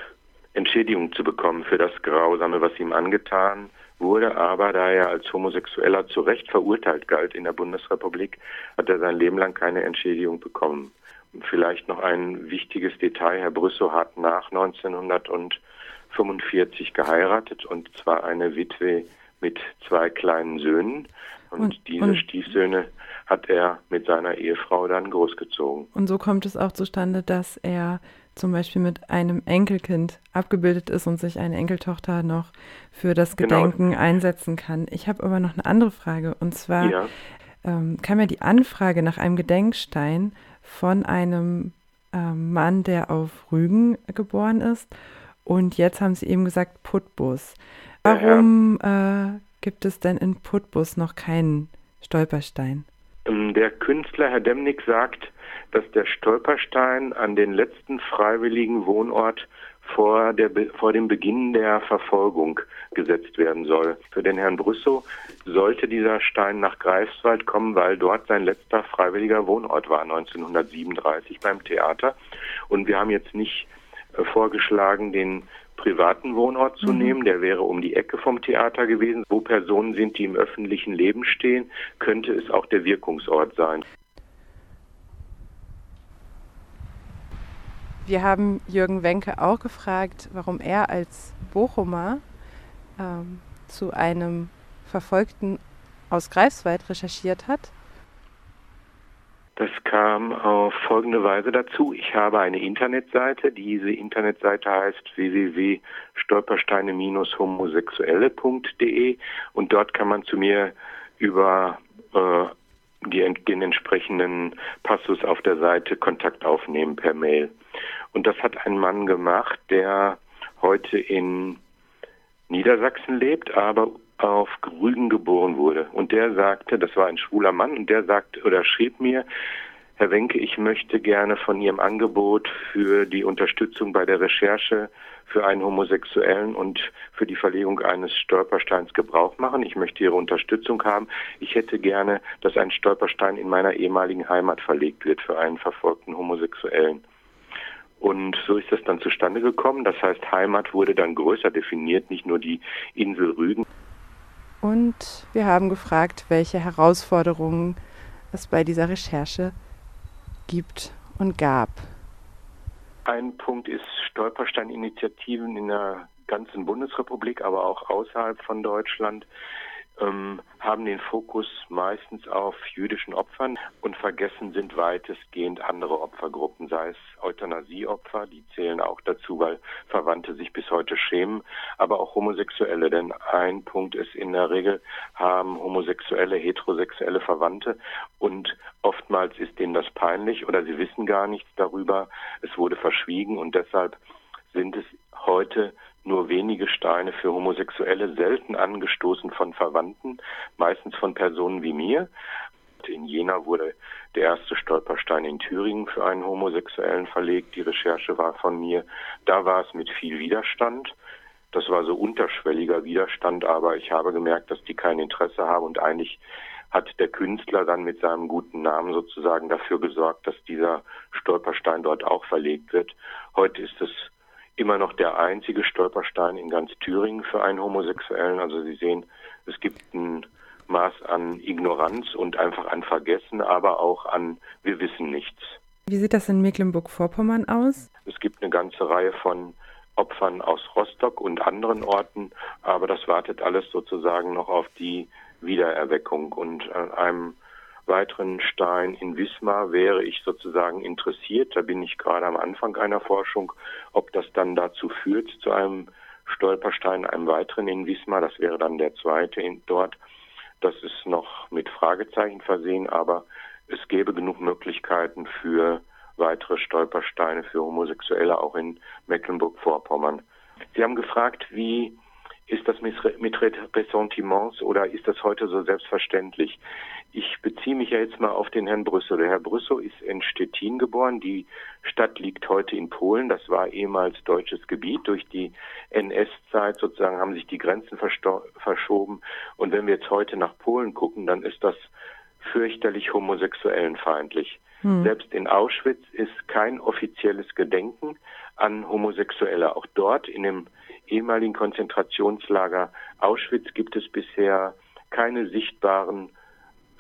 F: Entschädigung zu bekommen für das Grausame, was ihm angetan wurde aber, da er als Homosexueller zu Recht verurteilt galt in der Bundesrepublik, hat er sein Leben lang keine Entschädigung bekommen. Vielleicht noch ein wichtiges Detail. Herr Brüssow hat nach 1945 geheiratet und zwar eine Witwe mit zwei kleinen Söhnen. Und, und diese und, Stiefsöhne hat er mit seiner Ehefrau dann großgezogen.
A: Und so kommt es auch zustande, dass er zum Beispiel mit einem Enkelkind abgebildet ist und sich eine Enkeltochter noch für das genau. Gedenken genau. einsetzen kann. Ich habe aber noch eine andere Frage und zwar ja. ähm, kam ja die Anfrage nach einem Gedenkstein von einem ähm, Mann, der auf Rügen geboren ist und jetzt haben Sie eben gesagt Putbus. Warum ja. äh, gibt es denn in Putbus noch keinen Stolperstein?
F: Ähm, der Künstler Herr Demnig sagt, dass der Stolperstein an den letzten freiwilligen Wohnort vor, der, vor dem Beginn der Verfolgung gesetzt werden soll. Für den Herrn Brüssow sollte dieser Stein nach Greifswald kommen, weil dort sein letzter freiwilliger Wohnort war, 1937 beim Theater. Und wir haben jetzt nicht äh, vorgeschlagen, den privaten Wohnort zu mhm. nehmen, der wäre um die Ecke vom Theater gewesen. Wo Personen sind, die im öffentlichen Leben stehen, könnte es auch der Wirkungsort sein.
A: Wir haben Jürgen Wenke auch gefragt, warum er als Bochumer ähm, zu einem Verfolgten aus Greifswald recherchiert hat.
F: Das kam auf folgende Weise dazu. Ich habe eine Internetseite. Diese Internetseite heißt www.stolpersteine-homosexuelle.de und dort kann man zu mir über äh, die, den entsprechenden Passus auf der Seite Kontakt aufnehmen per Mail. Und das hat ein Mann gemacht, der heute in Niedersachsen lebt, aber auf Rügen geboren wurde. Und der sagte, das war ein schwuler Mann, und der sagte oder schrieb mir, Herr Wenke, ich möchte gerne von Ihrem Angebot für die Unterstützung bei der Recherche für einen Homosexuellen und für die Verlegung eines Stolpersteins Gebrauch machen. Ich möchte Ihre Unterstützung haben. Ich hätte gerne, dass ein Stolperstein in meiner ehemaligen Heimat verlegt wird für einen verfolgten Homosexuellen. Und so ist das dann zustande gekommen. Das heißt, Heimat wurde dann größer definiert, nicht nur die Insel Rügen.
A: Und wir haben gefragt, welche Herausforderungen es bei dieser Recherche gibt und gab.
F: Ein Punkt ist Stolpersteininitiativen in der ganzen Bundesrepublik, aber auch außerhalb von Deutschland ähm, haben den Fokus meistens auf jüdischen Opfern und vergessen sind weitestgehend andere Opfergruppen, sei es Euthanasieopfer, die zählen auch dazu, weil Verwandte sich bis heute schämen, aber auch Homosexuelle, denn ein Punkt ist in der Regel haben homosexuelle, heterosexuelle Verwandte und oftmals ist denen das peinlich oder sie wissen gar nichts darüber, es wurde verschwiegen und deshalb sind es heute nur wenige Steine für Homosexuelle, selten angestoßen von Verwandten, meistens von Personen wie mir. In Jena wurde der erste Stolperstein in Thüringen für einen Homosexuellen verlegt. Die Recherche war von mir. Da war es mit viel Widerstand. Das war so unterschwelliger Widerstand, aber ich habe gemerkt, dass die kein Interesse haben und eigentlich hat der Künstler dann mit seinem guten Namen sozusagen dafür gesorgt, dass dieser Stolperstein dort auch verlegt wird. Heute ist es immer noch der einzige Stolperstein in ganz Thüringen für einen Homosexuellen. Also Sie sehen, es gibt ein Maß an Ignoranz und einfach an Vergessen, aber auch an wir wissen nichts.
A: Wie sieht das in Mecklenburg-Vorpommern aus?
F: Es gibt eine ganze Reihe von Opfern aus Rostock und anderen Orten, aber das wartet alles sozusagen noch auf die Wiedererweckung und an einem weiteren Stein in Wismar wäre ich sozusagen interessiert. Da bin ich gerade am Anfang einer Forschung, ob das dann dazu führt, zu einem Stolperstein, einem weiteren in Wismar. Das wäre dann der zweite in, dort. Das ist noch mit Fragezeichen versehen, aber es gäbe genug Möglichkeiten für weitere Stolpersteine für Homosexuelle auch in Mecklenburg-Vorpommern. Sie haben gefragt, wie ist das mit Ressentiments oder ist das heute so selbstverständlich? Ich beziehe mich ja jetzt mal auf den Herrn Brüssel. Der Herr Brüssel ist in Stettin geboren. Die Stadt liegt heute in Polen. Das war ehemals deutsches Gebiet. Durch die NS-Zeit sozusagen haben sich die Grenzen verschoben. Und wenn wir jetzt heute nach Polen gucken, dann ist das fürchterlich homosexuellenfeindlich. Hm. Selbst in Auschwitz ist kein offizielles Gedenken an Homosexuelle. Auch dort in dem ehemaligen Konzentrationslager Auschwitz gibt es bisher keine sichtbaren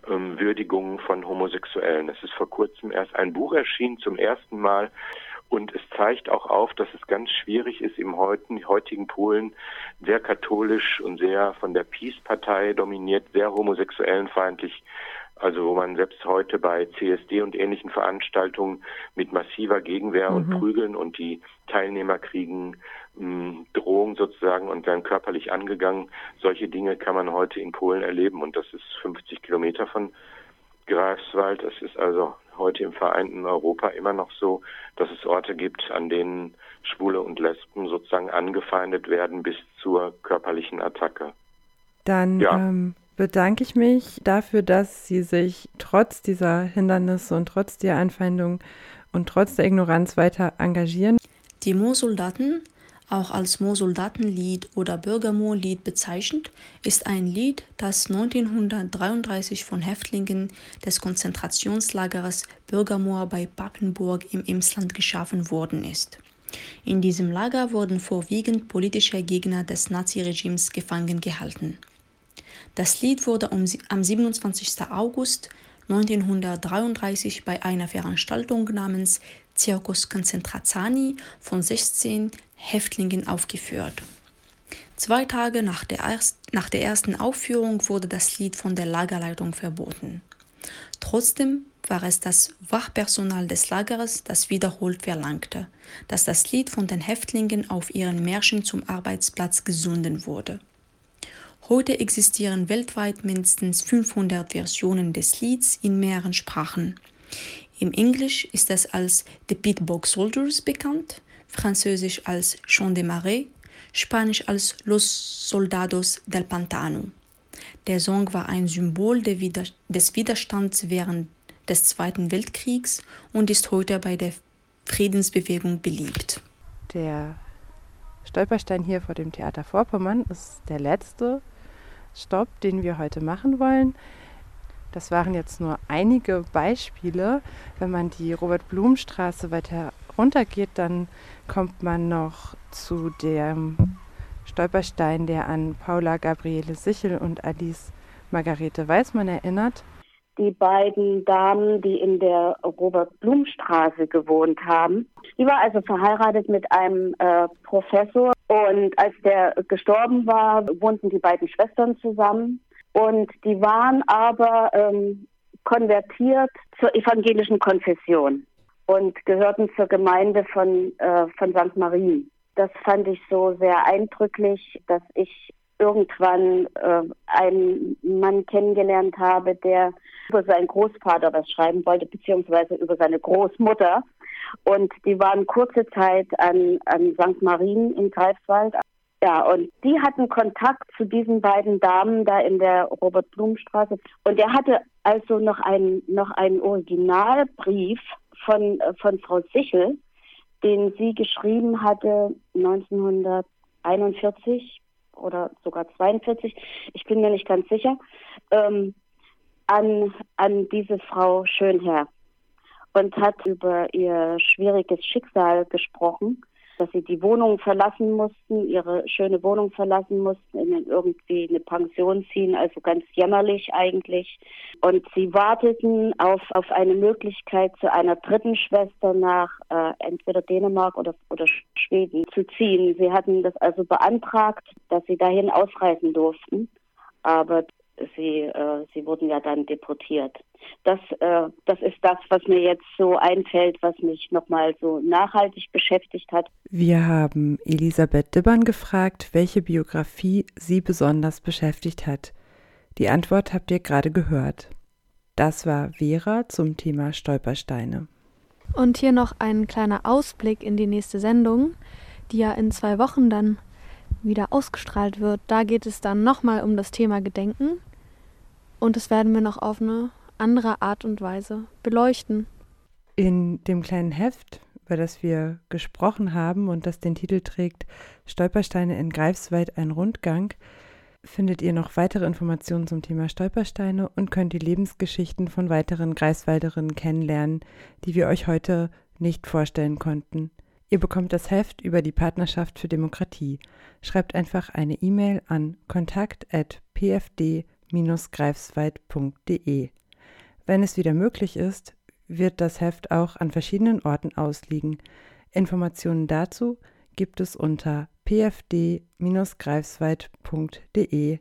F: ähm, Würdigungen von Homosexuellen. Es ist vor kurzem erst ein Buch erschienen zum ersten Mal und es zeigt auch auf, dass es ganz schwierig ist, im heutigen Polen sehr katholisch und sehr von der Peace-Partei dominiert, sehr homosexuellenfeindlich also wo man selbst heute bei CSD und ähnlichen Veranstaltungen mit massiver Gegenwehr mhm. und Prügeln und die Teilnehmer kriegen mh, Drohung sozusagen und werden körperlich angegangen. Solche Dinge kann man heute in Polen erleben und das ist 50 Kilometer von Greifswald. Es ist also heute im vereinten Europa immer noch so, dass es Orte gibt, an denen Schwule und Lesben sozusagen angefeindet werden bis zur körperlichen Attacke.
A: Dann ja. ähm, bedanke ich mich dafür, dass Sie sich trotz dieser Hindernisse und trotz der Anfeindung und trotz der Ignoranz weiter engagieren.
C: Die Moorsoldaten, auch als Moorsoldatenlied oder Bürgermoorlied bezeichnet, ist ein Lied, das 1933 von Häftlingen des Konzentrationslagers Bürgermoor bei Papenburg im Emsland geschaffen worden ist. In diesem Lager wurden vorwiegend politische Gegner des Naziregimes gefangen gehalten. Das Lied wurde am 27. August 1933 bei einer Veranstaltung namens Circus Concentrazani von 16 Häftlingen aufgeführt. Zwei Tage nach der, erst, nach der ersten Aufführung wurde das Lied von der Lagerleitung verboten. Trotzdem war es das Wachpersonal des Lagers, das wiederholt verlangte, dass das Lied von den Häftlingen auf ihren Märschen zum Arbeitsplatz gesunden wurde. Heute existieren weltweit mindestens 500 Versionen des Lieds in mehreren Sprachen. Im Englisch ist es als The Pitbog Soldiers bekannt, Französisch als Chant de Marais, Spanisch als Los Soldados del Pantano. Der Song war ein Symbol des Widerstands während des Zweiten Weltkriegs und ist heute bei der Friedensbewegung beliebt.
A: Der Stolperstein hier vor dem Theater Vorpommern ist der letzte Stopp, den wir heute machen wollen. Das waren jetzt nur einige Beispiele. Wenn man die Robert-Blum-Straße weiter runtergeht, dann kommt man noch zu dem Stolperstein, der an Paula Gabriele Sichel und Alice Margarete Weismann erinnert.
D: Die beiden Damen, die in der Robert-Blum-Straße gewohnt haben. Die war also verheiratet mit einem äh, Professor und als der gestorben war, wohnten die beiden Schwestern zusammen. Und die waren aber ähm, konvertiert zur evangelischen Konfession und gehörten zur Gemeinde von, äh, von St. Marien. Das fand ich so sehr eindrücklich, dass ich irgendwann äh, einen Mann kennengelernt habe, der über seinen Großvater was schreiben wollte, beziehungsweise über seine Großmutter. Und die waren kurze Zeit an, an St. Marien in Greifswald. Ja, und die hatten Kontakt zu diesen beiden Damen da in der Robert-Blum-Straße. Und er hatte also noch einen, noch einen Originalbrief von, von Frau Sichel, den sie geschrieben hatte 1941 oder sogar 42, ich bin mir nicht ganz sicher, ähm, an, an diese Frau Schönherr und hat über ihr schwieriges Schicksal gesprochen dass sie die Wohnung verlassen mussten, ihre schöne Wohnung verlassen mussten, in irgendwie eine Pension ziehen, also ganz jämmerlich eigentlich. Und sie warteten auf, auf eine Möglichkeit, zu einer dritten Schwester nach äh, entweder Dänemark oder, oder Schweden zu ziehen. Sie hatten das also beantragt, dass sie dahin ausreisen durften. Aber sie, äh, sie wurden ja dann deportiert. Das, äh, das ist das, was mir jetzt so einfällt, was mich nochmal so nachhaltig beschäftigt hat.
A: Wir haben Elisabeth Dibbern gefragt, welche Biografie sie besonders beschäftigt hat. Die Antwort habt ihr gerade gehört. Das war Vera zum Thema Stolpersteine.
B: Und hier noch ein kleiner Ausblick in die nächste Sendung, die ja in zwei Wochen dann wieder ausgestrahlt wird. Da geht es dann nochmal um das Thema Gedenken. Und das werden wir noch auf eine andere Art und Weise beleuchten.
A: In dem kleinen Heft, über das wir gesprochen haben und das den Titel trägt Stolpersteine in Greifswald ein Rundgang, findet ihr noch weitere Informationen zum Thema Stolpersteine und könnt die Lebensgeschichten von weiteren Greifswalderinnen kennenlernen, die wir euch heute nicht vorstellen konnten. Ihr bekommt das Heft über die Partnerschaft für Demokratie. Schreibt einfach eine E-Mail an kontakt.pfd.de greifswald.de. Wenn es wieder möglich ist, wird das Heft auch an verschiedenen Orten ausliegen. Informationen dazu gibt es unter pfd-greifswald.de